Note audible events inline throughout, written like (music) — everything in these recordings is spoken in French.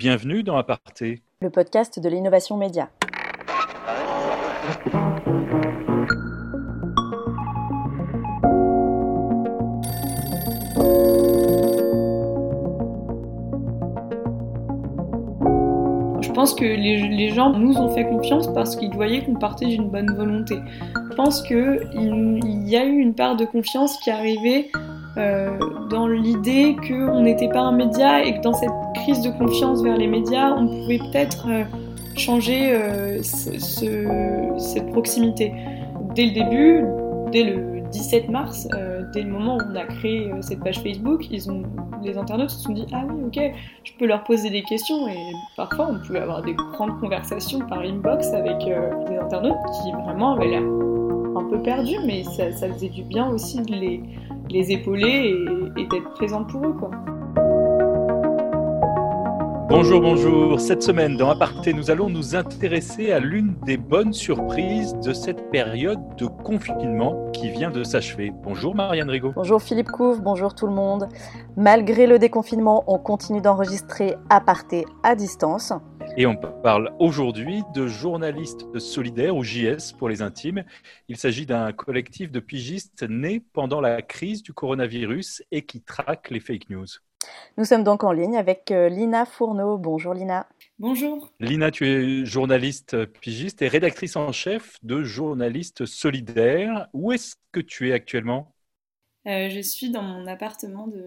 Bienvenue dans Aparté, le podcast de l'innovation média. Je pense que les, gens nous ont fait confiance parce qu'ils voyaient qu'on partait d'une bonne volonté. Je pense qu'il il y a eu une part de confiance qui arrivée euh, dans l'idée qu'on n'était pas un média et que dans cette de confiance vers les médias, on pouvait peut-être euh, changer euh, cette proximité. Dès le début, dès le 17 mars, dès le moment où on a créé cette page Facebook, ils ont, les internautes se sont dit Ah oui, ok, je peux leur poser des questions. Et parfois, on pouvait avoir des grandes conversations par inbox avec des internautes qui vraiment avaient l'air un peu perdus, mais ça, faisait du bien aussi de les les épauler et, d'être présent pour eux. Quoi. Bonjour, bonjour. Cette semaine, dans Aparté, nous allons nous intéresser à l'une des bonnes surprises de cette période de confinement qui vient de s'achever. Bonjour Marianne Rigaud. Bonjour Philippe Couve, bonjour tout le monde. Malgré le déconfinement, on continue d'enregistrer Aparté à distance. Et on parle aujourd'hui de journalistes solidaires ou JS pour les intimes. Il s'agit d'un collectif de pigistes né pendant la crise du coronavirus et qui traque les fake news. Nous sommes donc en ligne avec euh, Lina Fourneau. Bonjour Lina. Bonjour. Lina, tu es journaliste pigiste et rédactrice en chef de Journalistes Solidaires. Où est-ce que tu es actuellement? Euh, Je suis dans mon appartement de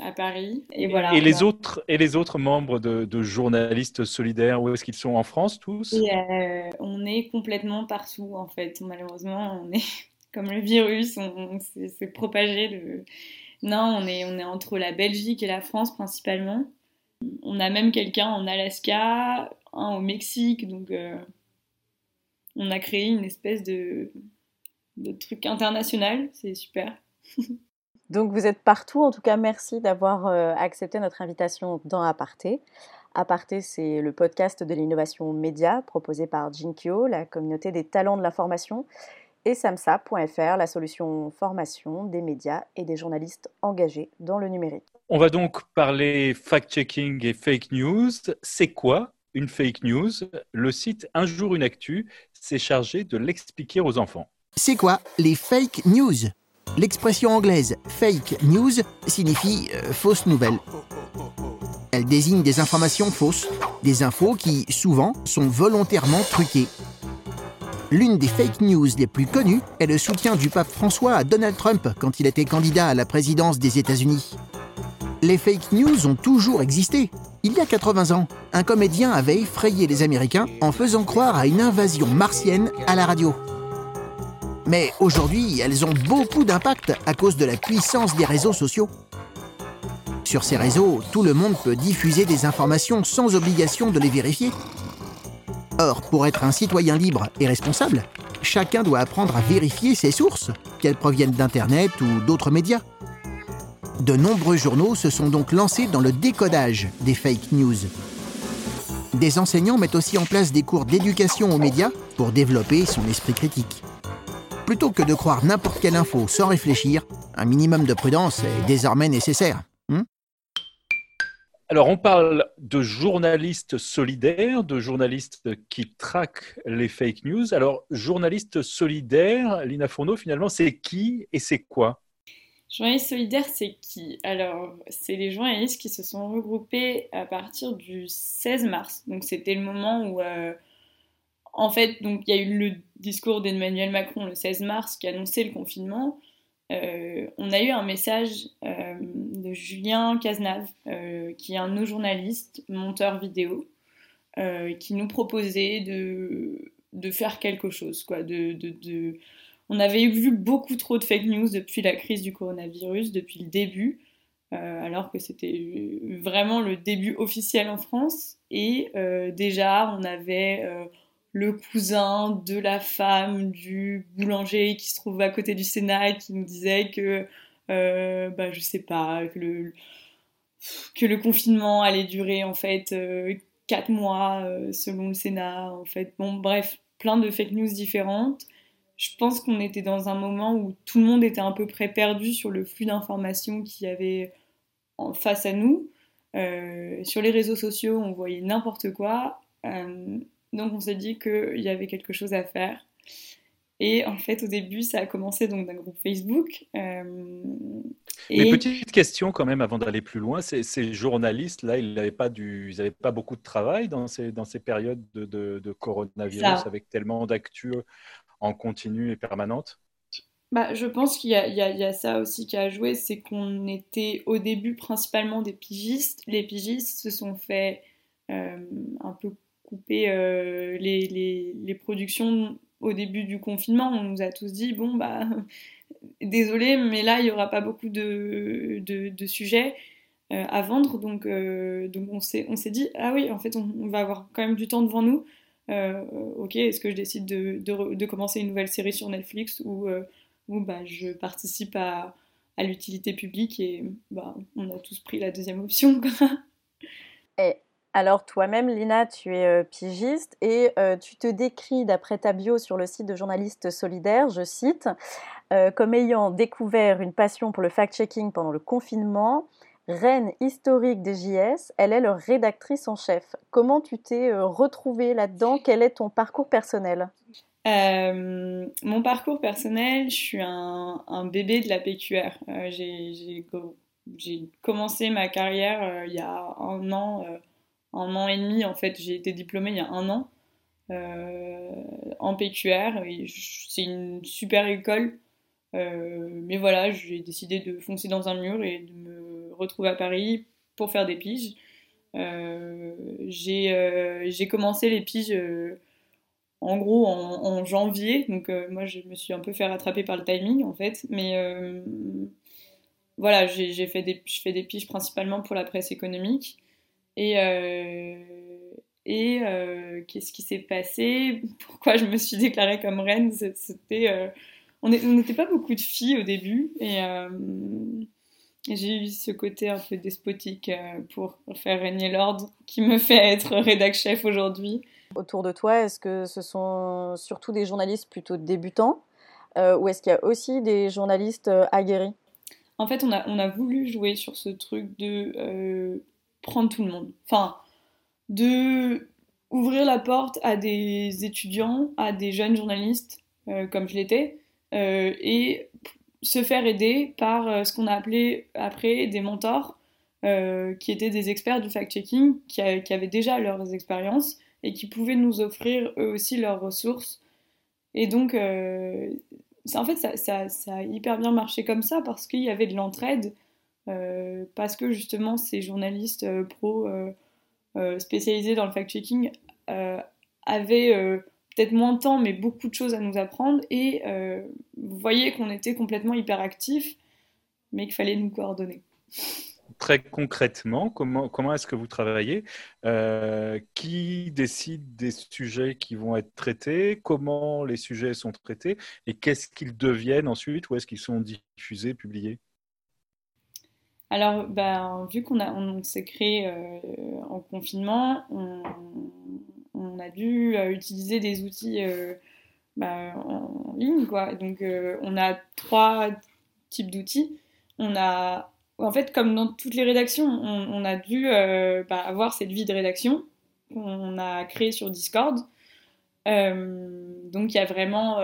à Paris. Et, voilà, et, les autres, et les autres membres de, journalistes solidaires, où est-ce qu'ils sont? En France tous? Euh, On est complètement partout en fait. Malheureusement, on est (laughs) comme le virus, on, s'est propagé. Le... Non, on est, on est entre la Belgique et la France principalement. On a même quelqu'un en Alaska, un au Mexique, donc euh, on a créé une espèce de, truc international, c'est super. (laughs) Donc vous êtes partout. En tout cas, merci d'avoir euh, accepté notre invitation dans Aparté. Aparté, c'est le podcast de l'innovation média proposé par Jinkyo, la communauté des talents de l'information, et samsa.fr, la solution formation des médias et des journalistes engagés dans le numérique. On va donc parler fact-checking et fake news. C'est quoi une fake news? Le site Un jour une actu s'est chargé de l'expliquer aux enfants. C'est quoi les fake news? L'expression anglaise fake news signifie euh, fausse nouvelle. Elle désigne des informations fausses, des infos qui, souvent, sont volontairement truquées. L'une des fake news les plus connues est le soutien du pape François à Donald Trump quand il était candidat à la présidence des États-Unis. Les fake news ont toujours existé. Il y a 80 ans, un comédien avait effrayé les Américains en faisant croire à une invasion martienne à la radio. Mais aujourd'hui, elles ont beaucoup d'impact à cause de la puissance des réseaux sociaux. Sur ces réseaux, tout le monde peut diffuser des informations sans obligation de les vérifier. Or, pour être un citoyen libre et responsable, chacun doit apprendre à vérifier ses sources, qu'elles proviennent d'Internet ou d'autres médias. De nombreux journaux se sont donc lancés dans le décodage des fake news. Des enseignants mettent aussi en place des cours d'éducation aux médias pour développer son esprit critique. Plutôt que de croire n'importe quelle info sans réfléchir, un minimum de prudence est désormais nécessaire. Alors, on parle de journalistes solidaires, de journalistes qui traquent les fake news. Alors, journalistes solidaires, Lina Fourneau, finalement, c'est qui et c'est quoi? Journalistes solidaires, c'est qui? Alors, c'est les journalistes qui se sont regroupés à partir du 16 mars. Donc, c'était le moment où euh, en fait, donc il y a eu le discours d'Emmanuel Macron le 16 mars qui annonçait le confinement. Euh, on a eu un message euh, Julien Cazenave, euh, qui est un de nos journalistes, monteur vidéo, qui nous proposait de, de, faire quelque chose. Quoi, On avait vu beaucoup trop de fake news depuis la crise du coronavirus, depuis le début, alors que c'était vraiment le début officiel en France. Et déjà, on avait le cousin de la femme du boulanger qui se trouve à côté du Sénat qui nous disait que, euh, bah, je sais pas, que le, confinement allait durer en fait euh, quatre mois euh, selon le Sénat. En fait, bon, bref, plein de fake news différentes. Je pense qu'on était dans un moment où tout le monde était à peu près perdu sur le flux d'informations qu'il y avait en face à nous. sur les réseaux sociaux, on voyait n'importe quoi. donc on s'est dit qu'il y avait quelque chose à faire. Et en fait, au début, ça a commencé donc d'un groupe Facebook. Euh, et... petite question quand même avant d'aller plus loin, ces, journalistes là, ils n'avaient pas du, ils pas beaucoup de travail dans ces dans ces périodes de, de, coronavirus avec tellement d'actu en continu et permanente? Bah, je pense qu'il y, y, y, a ça aussi qui a joué, c'est qu'on était au début principalement des pigistes. Les pigistes se sont fait euh, un peu couper euh, les, les, les productions au début du confinement, on nous a tous dit bon bah (laughs) désolé, mais là il y aura pas beaucoup de, de, sujets euh, à vendre, donc euh, donc on s'est dit ah oui en fait on, va avoir quand même du temps devant nous. Euh, ok, est-ce que je décide de, de, commencer une nouvelle série sur Netflix ou, ou bah, je participe à, à l'utilité publique et bah, on a tous pris la deuxième option. et alors toi-même, Lina, tu es euh, pigiste et euh, tu te décris, d'après ta bio sur le site de Journalistes Solidaires, je cite, euh, comme ayant découvert une passion pour le fact-checking pendant le confinement, reine historique des JS, elle est leur rédactrice en chef. Comment tu t'es retrouvée là-dedans? Quel est ton parcours personnel? Mon parcours personnel, je suis un bébé de la PQR. J'ai commencé ma carrière il y a un an un an et demi, en fait, j'ai été diplômée il y a un an euh, en PQR. C'est une super école. Euh, mais voilà, j'ai décidé de foncer dans un mur et de me retrouver à Paris pour faire des piges. Euh, j'ai commencé les piges en gros en, janvier, donc moi je me suis un peu fait rattraper par le timing en fait, mais voilà, j'ai fait je fais des piges principalement pour la presse économique. Et, euh, et euh, qu'est-ce qui s'est passé? (laughs) Pourquoi je me suis déclarée comme reine? C'était, euh, on n'était pas beaucoup de filles au début et j'ai eu ce côté un peu despotique pour faire régner l'ordre qui me fait être rédac chef aujourd'hui. Autour de toi, est-ce que ce sont surtout des journalistes plutôt débutants ou est-ce qu'il y a aussi des journalistes aguerris? En fait, on a, on a voulu jouer sur ce truc de prendre tout le monde. Enfin, de ouvrir la porte à des étudiants, à des jeunes journalistes, euh, comme je l'étais, euh, et se faire aider par euh, ce qu'on a appelé après des mentors, qui étaient des experts du fact-checking, qui, avaient déjà leurs expériences et qui pouvaient nous offrir eux aussi leurs ressources. Et donc, en fait, ça, a hyper bien marché comme ça parce qu'il y avait de l'entraide parce que justement ces journalistes euh, pro euh, spécialisés dans le fact-checking avaient peut-être moins de temps mais beaucoup de choses à nous apprendre. Et vous voyez qu'on était complètement hyperactifs mais qu'il fallait nous coordonner. Très concrètement, comment, comment est-ce que vous travaillez? Qui décide des sujets qui vont être traités? Comment les sujets sont traités? Et qu'est-ce qu'ils deviennent ensuite? Où est-ce qu'ils sont diffusés, publiés? Alors, ben, vu qu'on on, s'est créé euh, en confinement, on, a dû euh, utiliser des outils euh, ben, en ligne, quoi. Donc, on a trois types d'outils. On a, en fait, comme dans toutes les rédactions, on, a dû ben, avoir cette vie de rédaction qu'on a créée sur Discord. donc, il y a vraiment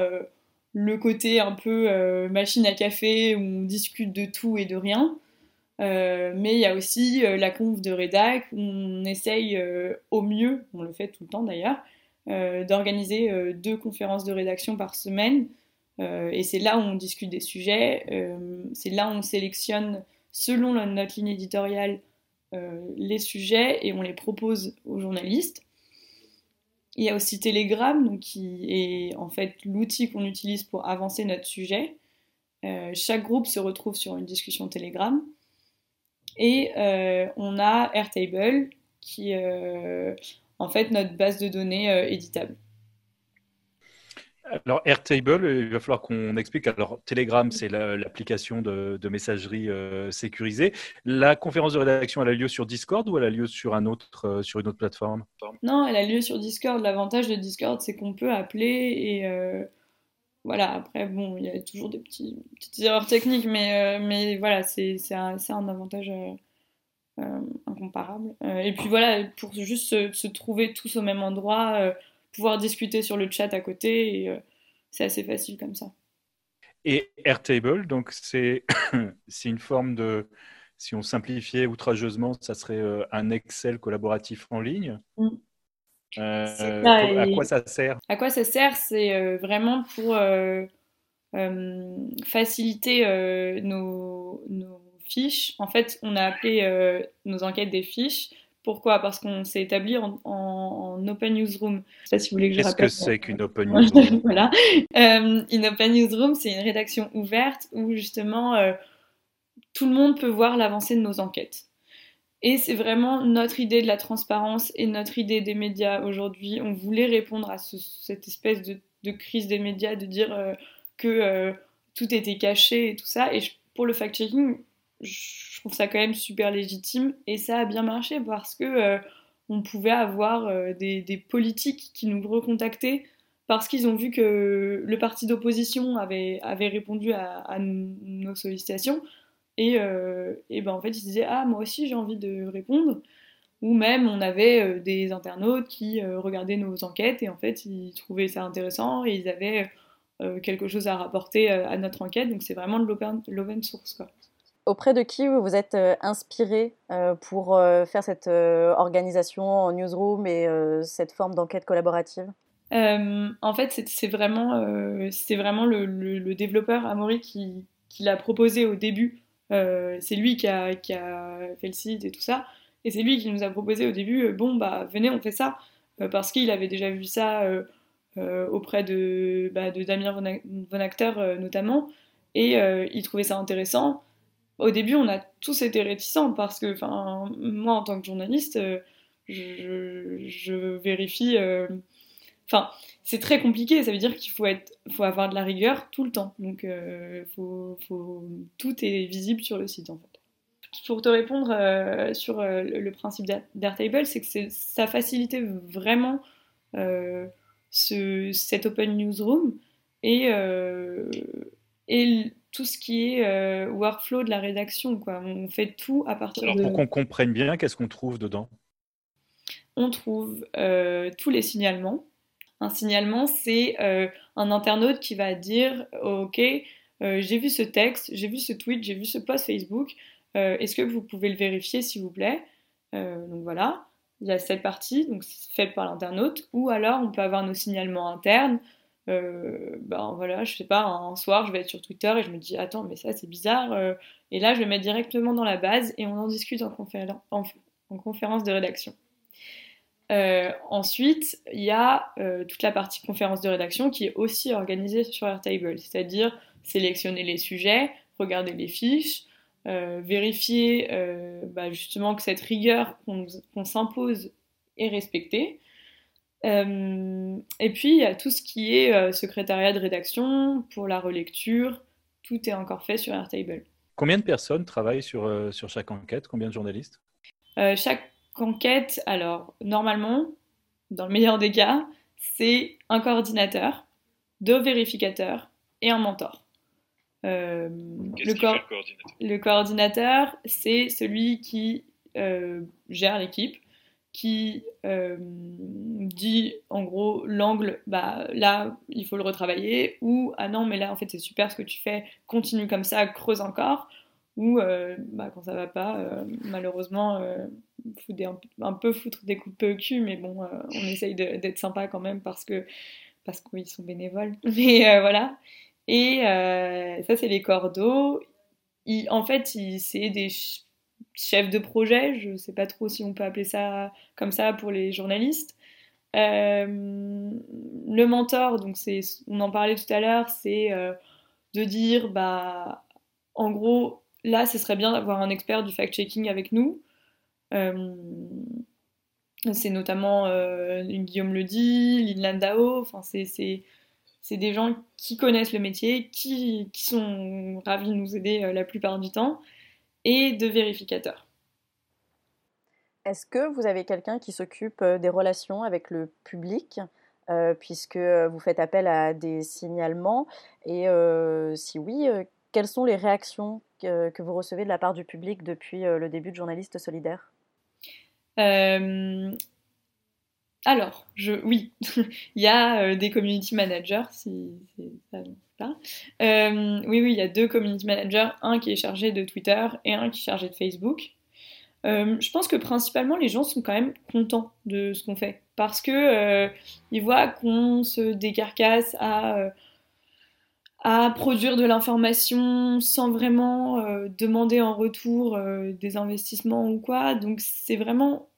le côté un peu machine à café où on discute de tout et de rien. Euh, mais il y a aussi euh, la conf de rédac où on essaye euh, au mieux, on le fait tout le temps d'ailleurs, d'organiser deux conférences de rédaction par semaine. et c'est là où on discute des sujets, c'est là où on sélectionne selon notre ligne éditoriale les sujets et on les propose aux journalistes. Il y a aussi Telegram, donc qui est en fait l'outil qu'on utilise pour avancer notre sujet. chaque groupe se retrouve sur une discussion Telegram. Et euh, on a Airtable, qui est euh, en fait notre base de données euh, éditable. Alors Airtable, il va falloir qu'on explique. Alors Telegram, c'est l'application de, messagerie sécurisée. La conférence de rédaction, elle a lieu sur Discord ou elle a lieu sur un autre, sur une autre plateforme? Non, elle a lieu sur Discord. L'avantage de Discord, c'est qu'on peut appeler et voilà, après, bon, il y a toujours des petits, petites erreurs techniques, mais, euh, mais voilà, c'est un, un, avantage euh, incomparable. et puis voilà, pour juste se, se, trouver tous au même endroit, pouvoir discuter sur le chat à côté, et c'est assez facile comme ça. Et Airtable, donc (coughs) c'est une forme de, si on simplifiait outrageusement, ça serait un Excel collaboratif en ligne. Mm. Euh, à quoi ça sert? À quoi ça sert? C'est euh, vraiment pour euh, faciliter nos, nos, fiches. En fait, on a appelé nos enquêtes des fiches. Pourquoi? Parce qu'on s'est établi en, en, Open Newsroom. Je sais pas si vous voulez que je Qu'est-ce que c'est qu'une Open (laughs) Newsroom? Voilà. une Open Newsroom, c'est une rédaction ouverte où justement tout le monde peut voir l'avancée de nos enquêtes. Et c'est vraiment notre idée de la transparence et notre idée des médias aujourd'hui. On voulait répondre à cette espèce de, crise des médias, de dire euh, que euh, tout était caché et tout ça. Et pour le fact-checking, je trouve ça quand même super légitime. Et ça a bien marché parce que euh, on pouvait avoir des, politiques qui nous recontactaient parce qu'ils ont vu que le parti d'opposition avait, avait répondu à nos sollicitations et, euh, et ben en fait, ils se disaient Ah, moi aussi j'ai envie de répondre. Ou même, on avait euh, des internautes qui euh, regardaient nos enquêtes et en fait, ils trouvaient ça intéressant et ils avaient quelque chose à rapporter à notre enquête. Donc, c'est vraiment de l'open source. Quoi. Auprès de qui vous vous êtes inspiré pour faire cette organisation en newsroom et cette forme d'enquête collaborative? En fait, c'est vraiment, vraiment le, le, développeur Amaury qui, qui l'a proposé au début c'est lui qui a, fait le site et tout ça. Et c'est lui qui nous a proposé au début, euh, bon, bah venez, on fait ça. Euh, parce qu'il avait déjà vu ça auprès de, bah, de Damien notamment. Et il trouvait ça intéressant. Au début, on a tous été réticents parce que, moi, en tant que journaliste, je, vérifie. Enfin, c'est très compliqué. Ça veut dire qu'il faut, être, faut avoir de la rigueur tout le temps. Donc, euh, faut, faut, tout est visible sur le site en fait. Pour te répondre euh, sur euh, le principe d'Airtable, c'est que ça facilitait vraiment ce, cet Open Newsroom et, et tout ce qui est workflow de la rédaction. Quoi. On fait tout à partir Alors, de. Pour qu'on comprenne bien, qu'est-ce qu'on trouve dedans? On trouve tous les signalements un signalement, c'est euh, un internaute qui va dire Ok, euh, j'ai vu ce texte, j'ai vu ce tweet, j'ai vu ce post Facebook, euh, est-ce que vous pouvez le vérifier s'il vous plaît? Donc voilà, il y a cette partie, donc faite par l'internaute, ou alors on peut avoir nos signalements internes. ben voilà, je sais pas, un soir je vais être sur Twitter et je me dis attends mais ça c'est bizarre et là je vais mettre directement dans la base et on en discute en conférence de rédaction. Euh, ensuite, il y a euh, toute la partie conférence de rédaction qui est aussi organisée sur Airtable, c'est-à-dire sélectionner les sujets, regarder les fiches, euh, vérifier bah, justement que cette rigueur qu'on s'impose est respectée. et puis, il y a tout ce qui est secrétariat de rédaction pour la relecture, tout est encore fait sur Airtable. Combien de personnes travaillent sur, sur chaque enquête? Combien de journalistes? Chaque enquête, alors normalement, dans le meilleur des cas, c'est un coordinateur, deux vérificateurs et un mentor. Euh, le, le, coordinateur, c'est celui qui euh, gère l'équipe, qui euh, dit en gros l'angle, bah là il faut le retravailler, ou ah non mais là en fait c'est super ce que tu fais, continue comme ça, creuse encore, ou bah, quand ça va pas, malheureusement un, peu foutre des coups de peu au cul, mais bon, euh, on essaye d'être sympa quand même parce que parce qu'ils sont bénévoles. (laughs) Mais euh, voilà. Et euh, ça, c'est les cordeaux. en fait, c'est des chefs de projet. Je sais pas trop si on peut appeler ça comme ça pour les journalistes. le mentor, donc on en parlait tout à l'heure, c'est de dire, bah, en gros, là, ce serait bien d'avoir un expert du fact-checking avec nous. Euh, c'est notamment euh, Guillaume Ledy, Lynn Landau, enfin c'est des gens qui connaissent le métier, qui, sont ravis de nous aider euh, la plupart du temps, et de vérificateurs. Est-ce que vous avez quelqu'un qui s'occupe des relations avec le public, puisque vous faites appel à des signalements? Et si oui, quelles sont les réactions que vous recevez de la part du public depuis le début de Journalistes Solidaires alors, je, oui, (laughs) il y a des community managers, si, ça pas. oui, oui, il y a deux community managers, un qui est chargé de Twitter et un qui est chargé de Facebook. je pense que principalement les gens sont quand même contents de ce qu'on fait parce que ils voient qu'on se décarcasse à à produire de l'information sans vraiment euh, demander en retour euh, des investissements ou quoi. Donc c'est vraiment,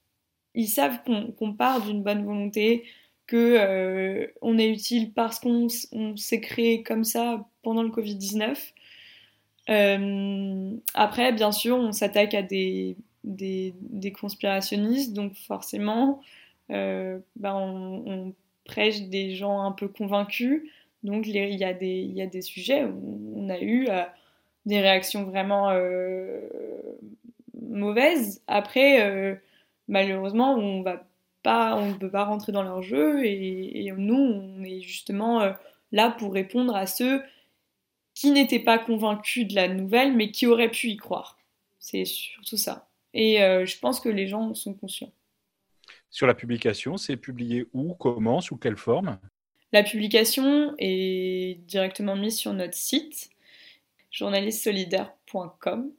ils savent qu'on part d'une bonne volonté, que euh, on est utile parce qu'on s'est créé comme ça pendant le Covid-19. après, bien sûr, on s'attaque à des, des, des, conspirationnistes, donc forcément, ben on, on prêche des gens un peu convaincus. Donc il y, a des, y a des sujets où on a eu euh, des réactions vraiment euh, mauvaises. Après, euh, malheureusement, on va pas, on ne peut pas rentrer dans leur jeu et, nous, on est justement là pour répondre à ceux qui n'étaient pas convaincus de la nouvelle, mais qui auraient pu y croire. C'est surtout ça. Et je pense que les gens sont conscients. Sur la publication, c'est publié où, comment, sous quelle forme? La publication est directement mise sur notre site journalistsolidaire.com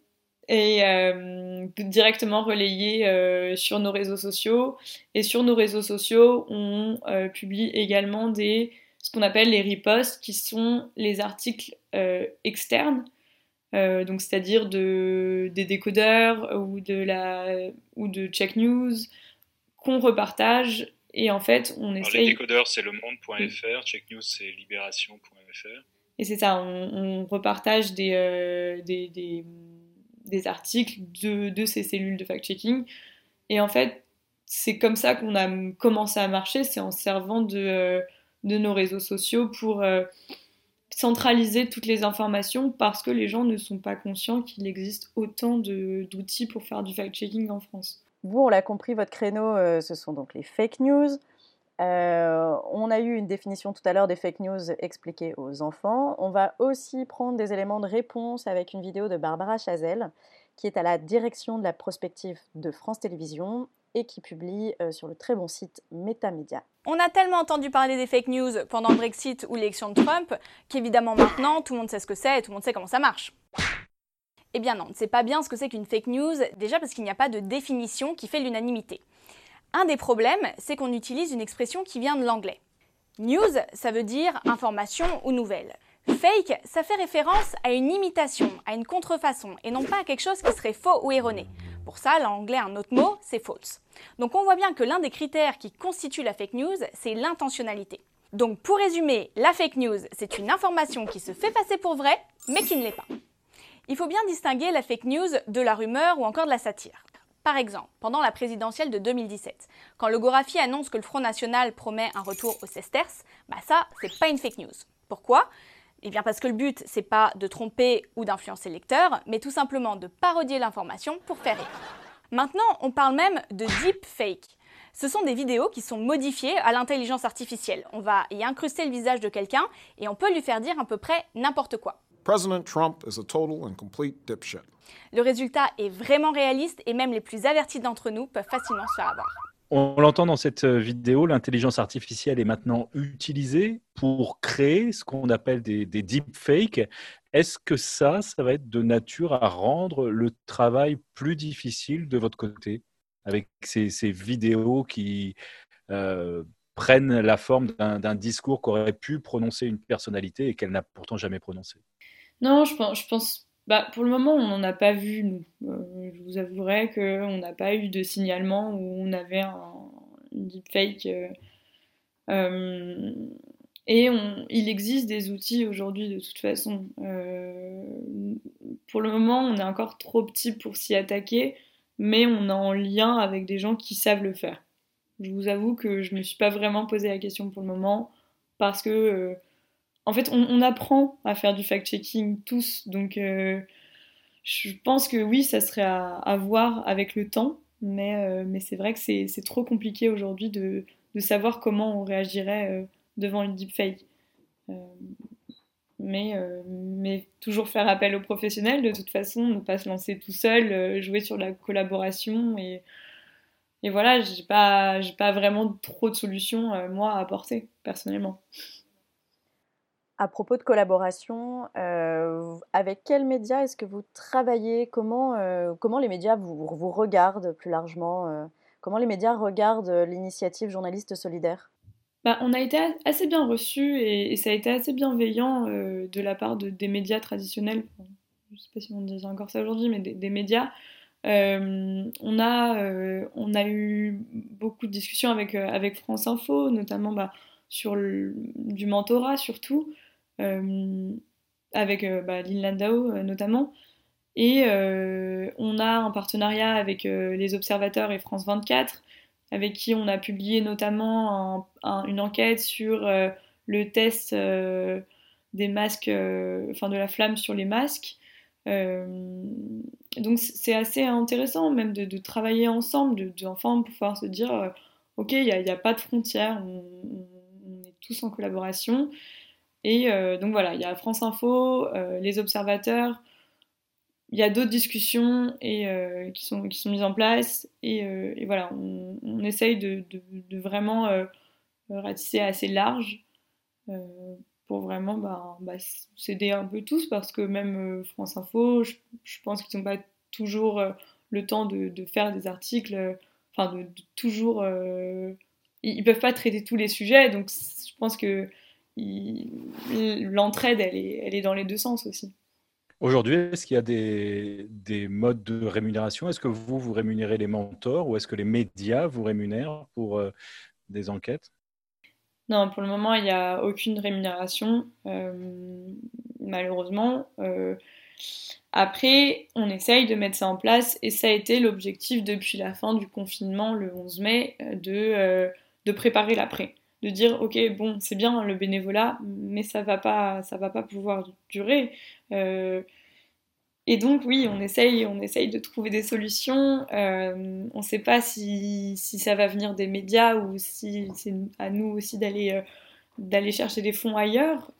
et euh, directement relayée euh, sur nos réseaux sociaux. Et sur nos réseaux sociaux, on euh, publie également ce qu'on appelle les reposts, qui sont les articles externes, donc c'est-à-dire de, des décodeurs ou de, la, ou de check news qu'on repartage et en fait, on essaye. Les décodeurs, c'est le monde.fr, Check News, c'est libération.fr. Et c'est ça, on, repartage des, euh, des, des, des, articles de, de, ces cellules de fact-checking. Et en fait, c'est comme ça qu'on a commencé à marcher, c'est en servant de, euh, de nos réseaux sociaux pour euh, centraliser toutes les informations parce que les gens ne sont pas conscients qu'il existe autant d'outils pour faire du fact-checking en France. Vous, on l'a compris, votre créneau, euh, ce sont donc les fake news. Euh, on a eu une définition tout à l'heure des fake news expliquées aux enfants. On va aussi prendre des éléments de réponse avec une vidéo de Barbara Chazelle, qui est à la direction de la prospective de France Télévisions et qui publie euh, sur le très bon site Metamedia. On a tellement entendu parler des fake news pendant le Brexit ou l'élection de Trump qu'évidemment maintenant tout le monde sait ce que c'est et tout le monde sait comment ça marche. Eh bien non, ne sait pas bien ce que c'est qu'une fake news, déjà parce qu'il n'y a pas de définition qui fait l'unanimité. Un des problèmes, c'est qu'on utilise une expression qui vient de l'anglais. News, ça veut dire information ou nouvelle. Fake, ça fait référence à une imitation, à une contrefaçon, et non pas à quelque chose qui serait faux ou erroné. Pour ça, l'anglais a un autre mot, c'est false. Donc on voit bien que l'un des critères qui constitue la fake news, c'est l'intentionnalité. Donc pour résumer, la fake news, c'est une information qui se fait passer pour vraie, mais qui ne l'est pas. Il faut bien distinguer la fake news de la rumeur ou encore de la satire. Par exemple, pendant la présidentielle de 2017, quand le Gorafi annonce que le Front National promet un retour au Sesters, bah ça, c'est pas une fake news. Pourquoi? Eh bien parce que le but, c'est pas de tromper ou d'influencer le lecteur, mais tout simplement de parodier l'information pour faire rire. Maintenant, on parle même de deep fake. Ce sont des vidéos qui sont modifiées à l'intelligence artificielle. On va y incruster le visage de quelqu'un et on peut lui faire dire à peu près n'importe quoi. President Trump is a total and complete dipshit. Le résultat est vraiment réaliste et même les plus avertis d'entre nous peuvent facilement se faire avoir. On l'entend dans cette euh, vidéo, l'intelligence artificielle est maintenant utilisée pour créer ce qu'on appelle des, des deepfakes. Est-ce que ça, ça va être de nature à rendre le travail plus difficile de votre côté avec ces, ces vidéos qui euh, prennent la forme d'un discours qu'aurait pu prononcer une personnalité et qu'elle n'a pourtant jamais prononcé? Non, je pense, je bah, pour le moment, on n'en a pas vu, nous. Euh, je vous avouerai qu'on n'a pas eu de signalement où on avait un, une deepfake. Euh, euh, et il existe des outils aujourd'hui de toute façon. pour le moment, on est encore trop petit pour s'y attaquer, mais on est en lien avec des gens qui savent le faire. Je vous avoue que je ne me suis pas vraiment posé la question pour le moment parce que en fait, on, apprend à faire du fact-checking tous, donc euh, je pense que oui, ça serait à, voir avec le temps, mais, euh, c'est vrai que c'est trop compliqué aujourd'hui de, savoir comment on réagirait euh, devant une deepfake. mais, mais toujours faire appel aux professionnels de toute façon, ne pas se lancer tout seul, jouer sur la collaboration et, et voilà, j'ai pas, pas vraiment trop de solutions moi à apporter personnellement. À propos de collaboration, euh, avec quels médias est-ce que vous travaillez? Comment, euh, comment les médias vous, regardent plus largement euh, Comment les médias regardent l'initiative Journaliste Solidaire? Bah, On a été assez bien reçus et, ça a été assez bienveillant de la part de, des médias traditionnels. je ne sais pas si on dit encore ça aujourd'hui, mais des, médias. on, a, on a eu beaucoup de discussions avec, avec France Info, notamment bah, sur du mentorat surtout. Euh, avec euh, bah, Lynn Landau euh, notamment. Et on a un partenariat avec les observateurs et France 24, avec qui on a publié notamment une enquête sur le test des masques, enfin de la flamme sur les masques. donc c'est assez intéressant même de, travailler ensemble, de, de pouvoir se dire, ok, il n'y a, pas de frontières, on, est tous en collaboration. Et euh, donc voilà, il y a France Info, euh, les observateurs, il y a d'autres discussions et, euh, qui, sont, qui sont mises en place. Et, voilà, on, essaye de, vraiment ratisser assez large pour vraiment bah, bah, s'aider un peu tous parce que même France Info, je, pense qu'ils n'ont pas toujours le temps de, de, faire des articles, enfin de, toujours... ils ne peuvent pas traiter tous les sujets, donc je pense que l'entraide, elle est, elle est dans les deux sens aussi. Aujourd'hui, est-ce qu'il y a des, des, modes de rémunération? Est-ce que vous, vous rémunérez les mentors ou est-ce que les médias vous rémunèrent pour euh, des enquêtes? Non, pour le moment, il n'y a aucune rémunération, euh, malheureusement. Euh, après, on essaye de mettre ça en place et ça a été l'objectif depuis la fin du confinement le 11 mai de, de préparer l'après de dire ok bon c'est bien le bénévolat mais ça va pas ça va pas pouvoir durer. Euh, et donc oui on essaye on essaye de trouver des solutions. Euh, on ne sait pas si, si, ça va venir des médias ou si c'est à nous aussi d'aller euh, d'aller chercher des fonds ailleurs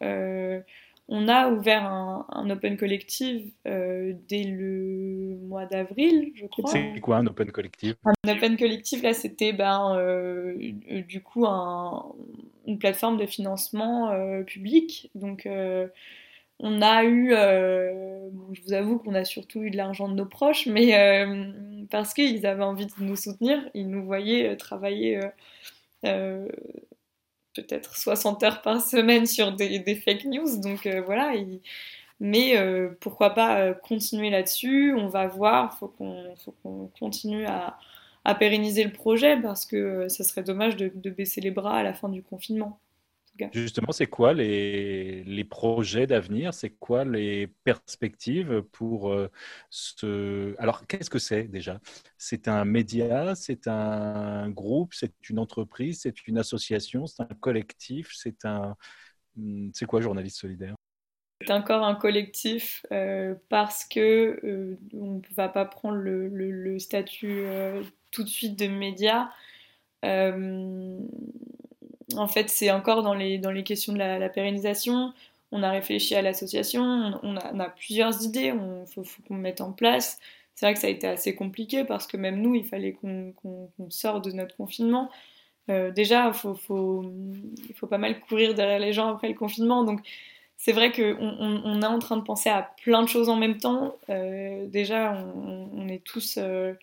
on a ouvert un, open collective euh, dès le mois d'avril, je crois. C'est quoi un open collective? Un open collective, là, c'était ben, euh, du coup une plateforme de financement euh, public. Donc, on a eu, je vous avoue qu'on a surtout eu de l'argent de nos proches, mais parce qu'ils avaient envie de nous soutenir, ils nous voyaient travailler peut-être 60 heures par semaine sur des, fake news. Donc euh, voilà, mais euh, pourquoi pas euh, continuer là-dessus On va voir, il faut qu'on continue à, pérenniser le projet parce que ça serait dommage de, baisser les bras à la fin du confinement. Justement, c'est quoi les, les projets d'avenir? C'est quoi les perspectives pour euh, ce... Alors, qu'est-ce que c'est déjà? C'est un média, c'est un groupe, c'est une entreprise, c'est une association, c'est un collectif, c'est un... Hmm, c'est quoi Journaliste Solidaire? C'est encore un collectif euh, parce que euh, on ne va pas prendre le, le statut tout de suite de média en fait, c'est encore dans les, dans les questions de la, pérennisation. On a réfléchi à l'association, on, a, plusieurs idées, il faut, qu'on mette en place. C'est vrai que ça a été assez compliqué parce que même nous, il fallait qu'on sorte de notre confinement. Euh, déjà, il faut, pas mal courir derrière les gens après le confinement. Donc, c'est vrai qu'on on, est en train de penser à plein de choses en même temps. Euh, déjà, on, est tous. Euh,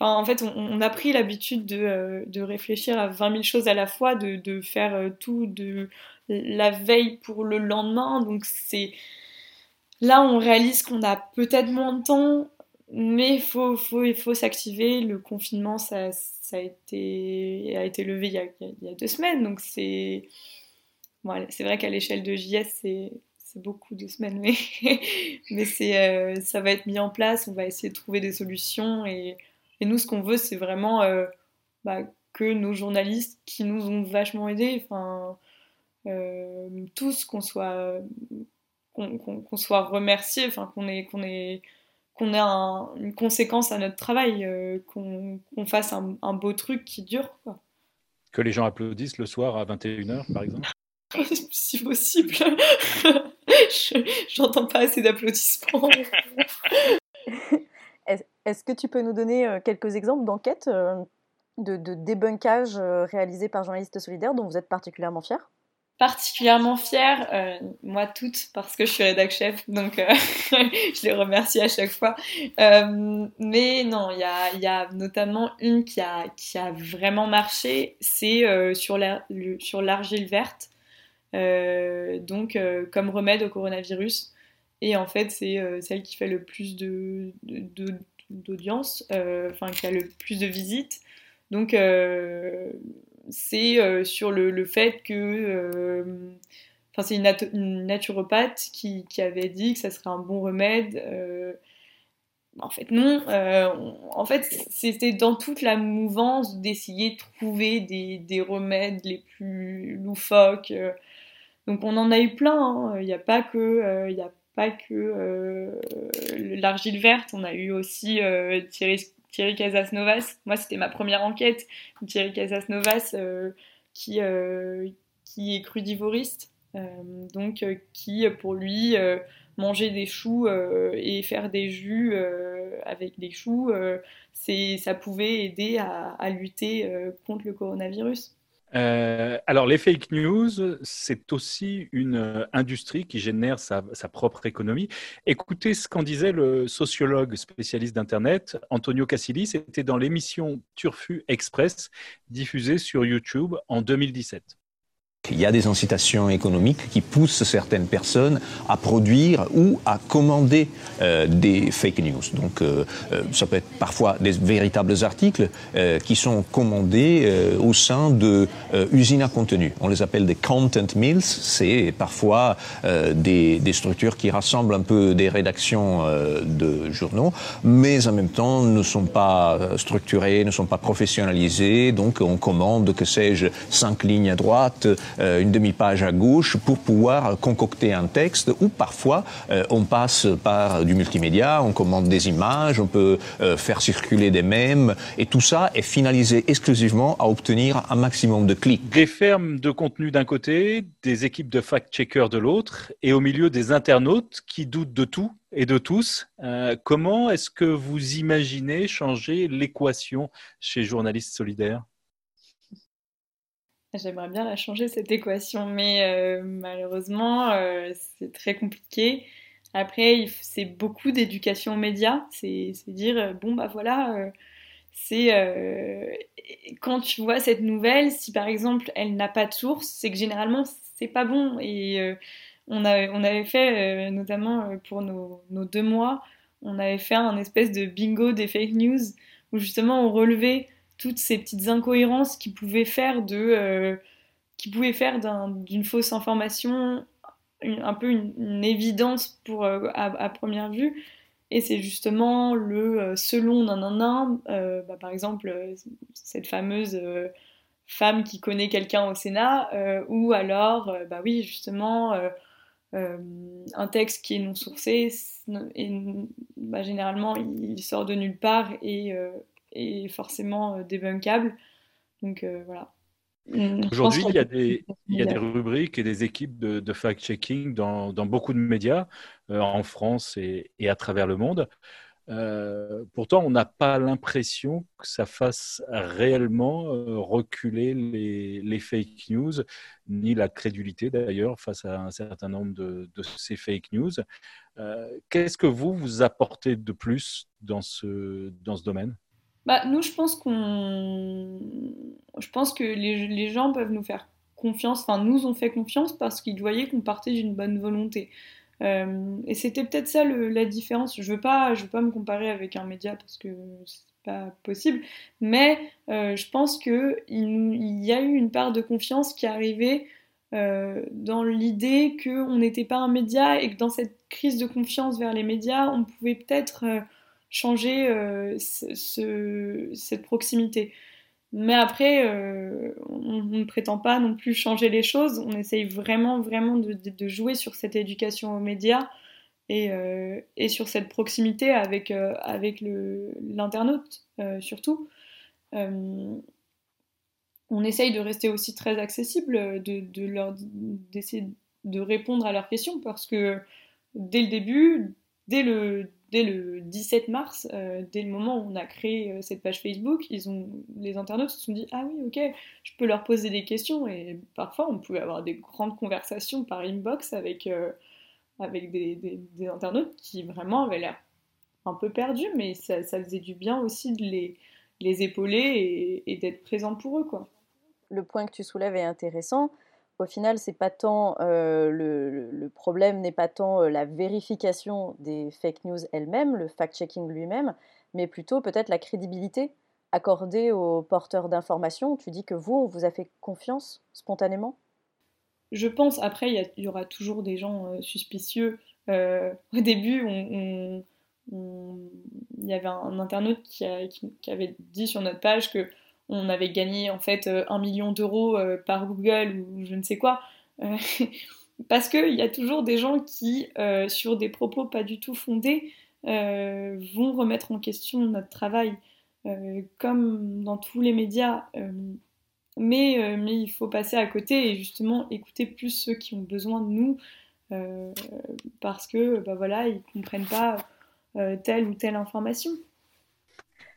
en fait, on, a pris l'habitude euh, de, réfléchir à 20 000 choses à la fois, de, faire euh, tout de la veille pour le lendemain. Donc, c'est là, on réalise qu'on a peut-être moins de temps, mais il faut, faut s'activer. Le confinement, ça, a, été, a été levé il y a, deux semaines. Donc, c'est c'est vrai qu'à l'échelle de JS, c'est beaucoup de semaines, mais, (laughs) mais euh, ça va être mis en place. On va essayer de trouver des solutions et et nous, ce qu'on veut, c'est vraiment euh, bah, que nos journalistes qui nous ont vachement aidés, enfin, euh, tous, qu'on soit, qu'on, soit remerciés, enfin, qu'on ait, qu'on ait, qu'on ait une conséquence à notre travail, euh, qu'on, fasse un, beau truc qui dure. Que les gens applaudissent le soir à 21h, par exemple (laughs) Si possible. (laughs) J'entends pas assez d'applaudissements. (laughs) Est-ce que tu peux nous donner euh, quelques exemples d'enquêtes euh, de, de débunkage euh, par journalistes solidaires dont vous êtes particulièrement fiers? Particulièrement fière, euh, moi toutes, parce que je suis rédac chef, donc (laughs) je les remercie à chaque fois. Mais non, il y a, notamment une qui a vraiment marché, c'est sur l'argile verte, donc comme remède au coronavirus. Et en fait, c'est celle qui fait le plus de, d'audience, enfin qui a le plus de visites. Donc c'est euh, sur le, fait que. Euh, enfin, c'est une, naturopathe qui, avait dit que ça serait un bon remède. Euh, en fait, non. en fait, c'était dans toute la mouvance d'essayer de trouver des, remèdes les plus loufoques. donc, on en a eu plein. Hein. Il n'y a pas que. a pas que l'argile verte, on a eu aussi Thierry Thierry Casasnovas. Moi, c'était ma première enquête. Thierry Casasnovas, euh, qui, euh, qui est crudivoriste, euh, donc qui, pour lui, manger des choux et faire des jus avec des choux, ça pouvait aider à lutter contre le coronavirus. Euh, alors, les fake news, c'est aussi une euh, industrie qui génère sa, propre économie. Écoutez ce qu'en disait le sociologue spécialiste d'Internet, Antonio Casilli, c'était dans l'émission Turfu Express, diffusée sur YouTube en 2017. Il y a des incitations économiques qui poussent certaines personnes à produire ou à commander euh, des fake news. Donc euh, euh, ça peut être parfois des véritables articles qui sont commandés au sein de usines à contenu. On les appelle des content mills. C'est parfois des, des, structures qui rassemblent un peu des rédactions de journaux, mais en même temps ne sont pas structurées, ne sont pas professionnalisées. Donc on commande, que sais-je, cinq lignes à droite euh, une demi-page à gauche pour pouvoir concocter un texte ou parfois euh, on passe par du multimédia, on commande des images, on peut euh, faire circuler des mèmes et tout ça est finalisé exclusivement à obtenir un maximum de clics. Des fermes de contenu d'un côté, des équipes de fact-checkers de l'autre et au milieu des internautes qui doutent de tout et de tous. comment est-ce que vous imaginez changer l'équation chez Journalistes Solidaires? J'aimerais bien la changer cette équation, mais euh, malheureusement, euh, c'est très compliqué. Après, c'est beaucoup d'éducation aux médias. C'est dire, euh, bon, bah voilà, c'est quand tu vois cette nouvelle, si par exemple elle n'a pas de source, c'est que généralement c'est pas bon. Et on, a, on avait fait, notamment pour nos, nos, deux mois, on avait fait un espèce de bingo des fake news où justement on relevait toutes ces petites incohérences qui pouvaient faire de euh, qui faire d'une fausse information un peu une, évidence pour euh, à, première vue. Et c'est justement le euh, selon d'un bah, par exemple cette fameuse femme qui connaît quelqu'un au Sénat ou alors bah oui justement un texte qui est non sourcé et bah, généralement il sort de nulle part et est forcément euh, débunkable. Donc euh, voilà. Aujourd'hui, il y, a des, il y a des rubriques et des équipes de, fact-checking dans, dans, beaucoup de médias euh, en France et, et, à travers le monde. pourtant, on n'a pas l'impression que ça fasse réellement reculer les, les, fake news, ni la crédulité d'ailleurs face à un certain nombre de, de ces fake news. Qu'est-ce que vous, vous apportez de plus dans ce, dans ce domaine? Bah, nous, je pense qu'on. Je pense que les, les, gens peuvent nous faire confiance, enfin, nous ont fait confiance parce qu'ils voyaient qu'on partait d'une bonne volonté. Euh, et c'était peut-être ça la différence. Je veux pas, je veux pas me comparer avec un média parce que c'est pas possible, mais euh, je pense que il, y a eu une part de confiance qui est arrivée euh, dans l'idée qu'on n'était pas un média et que dans cette crise de confiance vers les médias, on pouvait peut-être changer euh, cette proximité. Mais après, euh, on, ne prétend pas non plus changer les choses. On essaye vraiment, vraiment de, jouer sur cette éducation aux médias et, euh, et sur cette proximité avec, avec l'internaute, surtout. on essaye de rester aussi très accessible, de, de d'essayer de répondre à leurs questions parce que dès le début, dès le, dès le 17 mars, euh, dès le moment où on a créé euh, cette page Facebook, ils ont, les internautes se sont dit Ah oui, ok, je peux leur poser des questions. Et parfois, on pouvait avoir des grandes conversations par inbox avec, euh, avec des, internautes qui vraiment avaient l'air un peu perdus, mais ça, ça, faisait du bien aussi de les, les épauler et, et d'être présent pour eux. Quoi. Le point que tu soulèves est intéressant au final, c'est pas tant euh, le, problème n'est pas tant euh, la vérification des fake news elles-mêmes, le fact-checking lui-même, mais plutôt peut-être la crédibilité accordée aux porteurs d'informations. Tu dis que vous, on vous a fait confiance spontanément? Je pense. Après, il y, aura toujours des gens euh, suspicieux. au début, il y avait un, internaute qui, avait dit sur notre page que on avait gagné en fait euh, un million d'euros euh, par Google ou je ne sais quoi. Euh, (laughs) parce qu'il y a toujours des gens qui, sur des propos pas du tout fondés, vont remettre en question notre travail, comme dans tous les médias. mais, mais il faut passer à côté et justement écouter plus ceux qui ont besoin de nous, parce que bah voilà, ils comprennent pas telle ou telle information.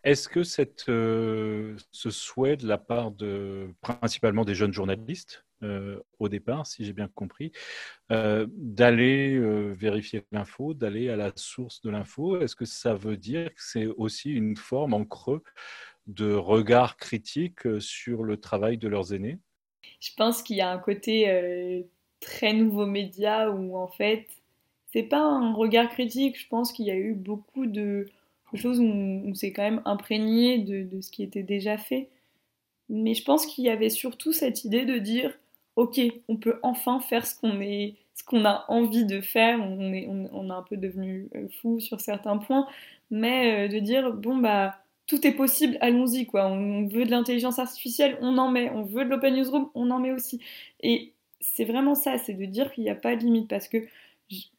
Est-ce que euh, ce souhait de la part de principalement des jeunes journalistes, euh, au départ, si j'ai bien compris, euh, d'aller vérifier l'info, d'aller à la source de l'info, est-ce que ça veut dire que c'est aussi une forme en creux de regard critique sur le travail de leurs aînés? Je pense qu'il y a un côté très nouveau média où en fait, c'est pas un regard critique, je pense qu'il y a eu beaucoup de chose où on, s'est quand même imprégné de, ce qui était déjà fait. Mais je pense qu'il y avait surtout cette idée de dire, ok, on peut enfin faire ce qu'on est, ce qu'on a envie de faire. On est, on, a un peu devenu euh, fou sur certains points, mais euh, de dire, bon bah tout est possible, allons-y quoi. On veut de l'intelligence artificielle, on en met. On veut de l'open newsroom, on en met aussi. Et c'est vraiment ça, c'est de dire qu'il n'y a pas de limite parce que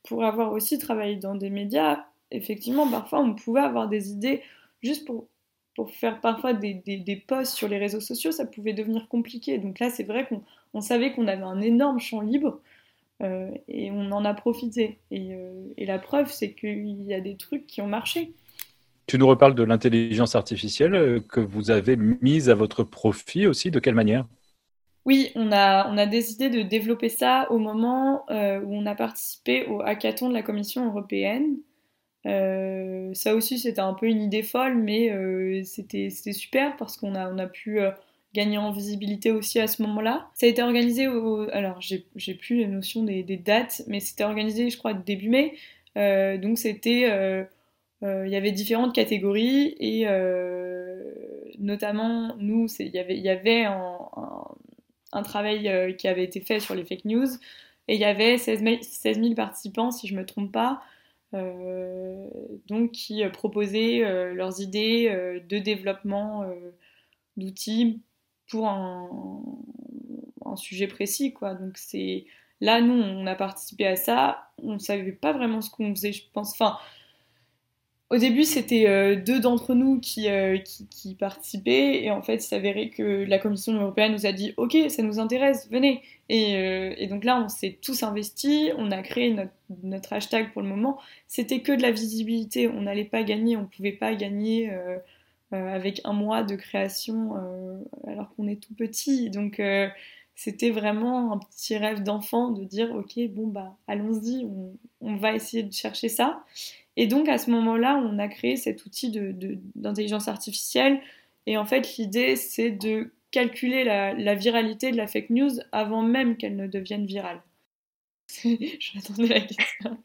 pour avoir aussi travaillé dans des médias, effectivement, parfois, on pouvait avoir des idées juste pour, pour faire parfois des, des, posts sur les réseaux sociaux, ça pouvait devenir compliqué. Donc là, c'est vrai qu'on savait qu'on avait un énorme champ libre euh, et on en a profité. Et, euh, et la preuve, c'est qu'il y a des trucs qui ont marché. Tu nous reparles de l'intelligence artificielle euh, que vous avez mise à votre profit aussi. De quelle manière? Oui, on a, on a décidé de développer ça au moment où on a participé au hackathon de la Commission européenne. Euh, ça aussi, c'était un peu une idée folle, mais euh, c'était super parce qu'on a, on a pu euh, gagner en visibilité aussi à ce moment-là. Ça a été organisé au... Alors, j'ai plus la notion des, des dates, mais c'était organisé, je crois, début mai. donc, c'était... Il y avait différentes catégories et notamment, nous, il y avait, y avait un, un, travail qui avait été fait sur les fake news et il y avait 16 16 000 participants, si je ne me trompe pas. Euh, donc qui euh, proposaient euh, leurs idées de développement d'outils pour un, sujet précis. Quoi. Donc c'est là, nous, on a participé à ça. On ne savait pas vraiment ce qu'on faisait, je pense. Au début, c'était euh, deux d'entre nous euh, qui, participaient, et en fait, il s'avérait que la Commission européenne nous a dit Ok, ça nous intéresse, venez. Et, euh, donc là, on s'est tous investis, on a créé notre, hashtag pour le moment. C'était que de la visibilité, on n'allait pas gagner, on ne pouvait pas gagner avec un mois de création alors qu'on est tout petit. Donc, c'était vraiment un petit rêve d'enfant de dire Ok, bon, bah, allons-y, on, on va essayer de chercher ça. Et donc à ce moment-là, on a créé cet outil d'intelligence artificielle. Et en fait, l'idée, c'est de calculer la, viralité de la fake news avant même qu'elle ne devienne virale. (laughs) Je m'attendais la question.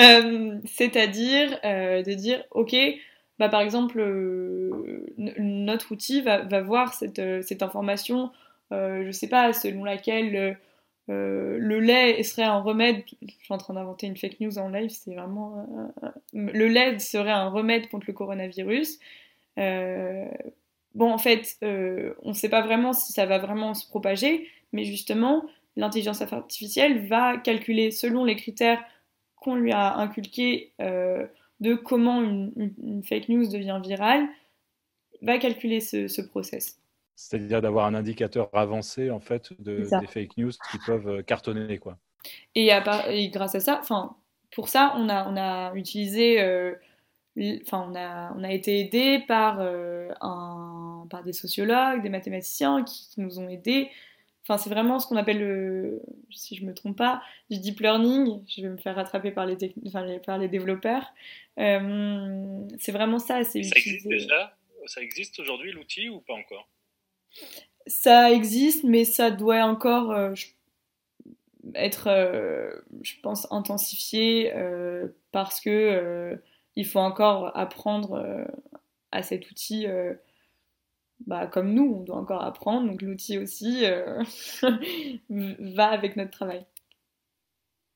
Euh, c'est-à-dire euh, de dire, ok, bah, par exemple, euh, notre outil va, voir cette, cette information, je ne sais pas, selon laquelle euh, le lait serait un remède. Je suis en train d'inventer une fake news en live, c'est vraiment. le lait serait un remède contre le coronavirus. Euh, bon, en fait, euh, on ne sait pas vraiment si ça va vraiment se propager, mais justement, l'intelligence artificielle va calculer selon les critères qu'on lui a inculqués de comment une, fake news devient virale, va calculer ce, ce process. C'est-à-dire d'avoir un indicateur avancé en fait de, des fake news qui peuvent euh, cartonner quoi. Et, et grâce à ça, enfin, pour ça, on a, on a utilisé, enfin, on a, on a été aidé par, un, par des sociologues, des mathématiciens qui, qui nous ont aidés Enfin, c'est vraiment ce qu'on appelle, le, si je me trompe pas, du deep learning. Je vais me faire rattraper par les, enfin, par les développeurs. Euh, c'est vraiment ça. ça existe déjà? Ça existe aujourd'hui l'outil ou pas encore? Ça existe, mais ça doit encore euh, être, euh, je pense, intensifié parce que il faut encore apprendre à cet outil bah, comme nous, on doit encore apprendre, donc l'outil aussi euh, (laughs) va avec notre travail.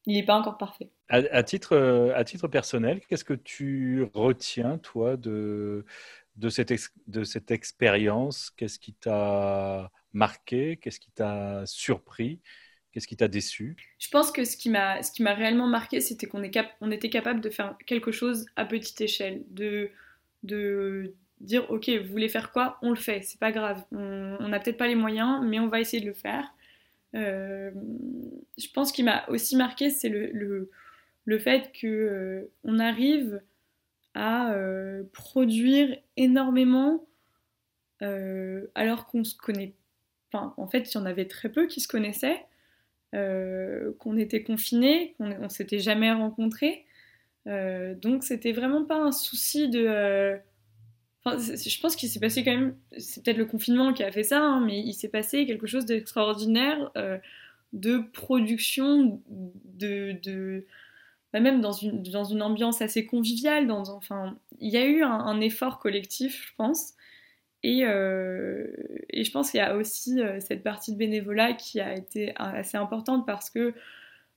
Il n'est pas encore parfait. À, titre, euh, à titre personnel, qu'est-ce que tu retiens, toi, de, de cette, de cette expérience Qu'est-ce qui t'a marqué Qu'est-ce qui t'a surpris Qu'est-ce qui t'a déçu? Je pense que ce qui m'a réellement marqué, c'était qu'on on était capable de faire quelque chose à petite échelle, de, de, dire ok, vous voulez faire quoi? On le fait, c'est pas grave. On n'a peut-être pas les moyens, mais on va essayer de le faire. Euh, je pense qu'il m'a aussi marqué, c'est le, le, fait que euh, on arrive à euh, produire énormément alors qu'on se connaît. Enfin, en fait, il y en avait très peu qui se connaissaient, qu'on était confinés, qu'on on s'était jamais rencontrés. donc, c'était vraiment pas un souci de je pense qu'il s'est passé quand même, c'est peut-être le confinement qui a fait ça, hein, mais il s'est passé quelque chose d'extraordinaire euh, de production, de, de bah, même dans une, dans une ambiance assez conviviale. Enfin, il y a eu un, effort collectif, je pense. Et, euh, et je pense qu'il y a aussi euh, cette partie de bénévolat qui a été assez importante parce que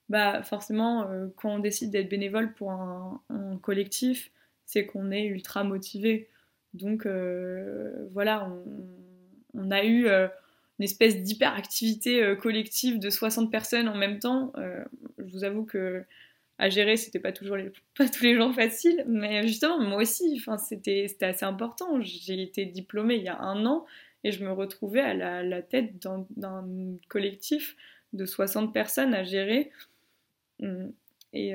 bah, forcément, quand on décide d'être bénévole pour un, collectif, c'est qu'on est ultra motivé. Donc euh, voilà, on, a eu euh, une espèce d'hyperactivité euh, collective de 60 personnes en même temps. je vous avoue que à gérer, c'était pas toujours (laughs) pas tous les jours facile, mais justement moi aussi, enfin c'était c'était assez important. J'ai été diplômée il y a un an et je me retrouvais à la, tête d'un collectif de 60 personnes à gérer. Hum, et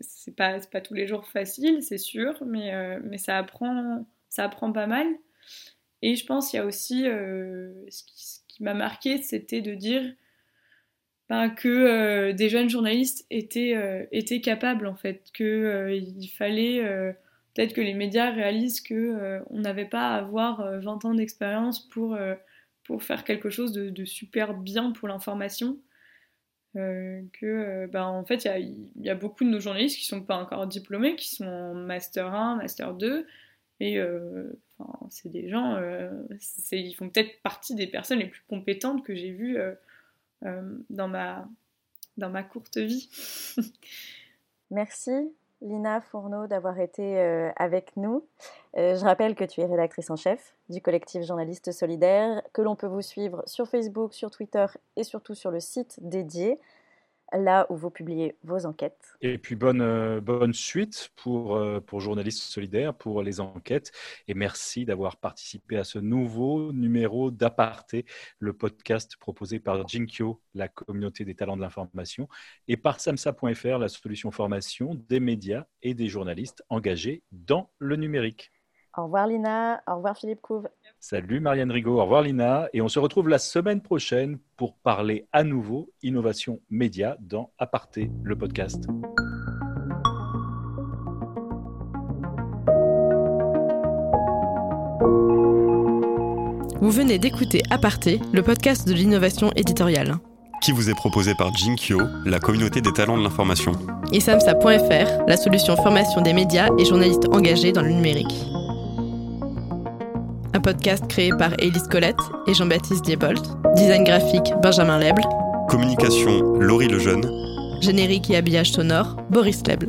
c'est pas pas tous les jours facile, c'est sûr, mais mais ça apprend ça apprend pas mal. Et je pense qu'il y a aussi, euh, ce qui, m'a marqué, c'était de dire ben, que euh, des jeunes journalistes étaient, euh, étaient capables, en fait, qu'il fallait peut-être que les médias réalisent qu'on on n'avait pas à avoir 20 ans d'expérience pour, pour faire quelque chose de, super bien pour l'information. que ben, en fait il y, a beaucoup de nos journalistes qui sont pas encore diplômés, qui sont en master 1, master 2, et euh, c'est des gens, euh, ils font peut-être partie des personnes les plus compétentes que j'ai vues euh, dans, ma, dans ma courte vie. (laughs) Merci Lina Fourneau d'avoir été avec nous. je rappelle que tu es rédactrice en chef du collectif Journalistes Solidaires, que l'on peut vous suivre sur Facebook, sur Twitter et surtout sur le site dédié là où vous publiez vos enquêtes. Et puis bonne, euh, bonne suite pour, euh, pour Journalistes Solidaires, pour les enquêtes. Et merci d'avoir participé à ce nouveau numéro d'Aparté, le podcast proposé par Jinkyo, la communauté des talents de l'information, et par samsa.fr, la solution formation des médias et des journalistes engagés dans le numérique. Au revoir Lina, au revoir Philippe Couve. Salut Marianne Rigaud, au revoir Lina. Et on se retrouve la semaine prochaine pour parler à nouveau innovation média dans Aparté, le podcast. Vous venez d'écouter Aparté, le podcast de l'innovation éditoriale. Qui vous est proposé par Jinkyo, la communauté des talents de l'information. Et samsa.fr, la solution formation des médias et journalistes engagés dans le numérique un podcast créé par Élise Colette et Jean-Baptiste Diebold, design graphique Benjamin Leble, communication Laurie Lejeune, générique et habillage sonore Boris Leble.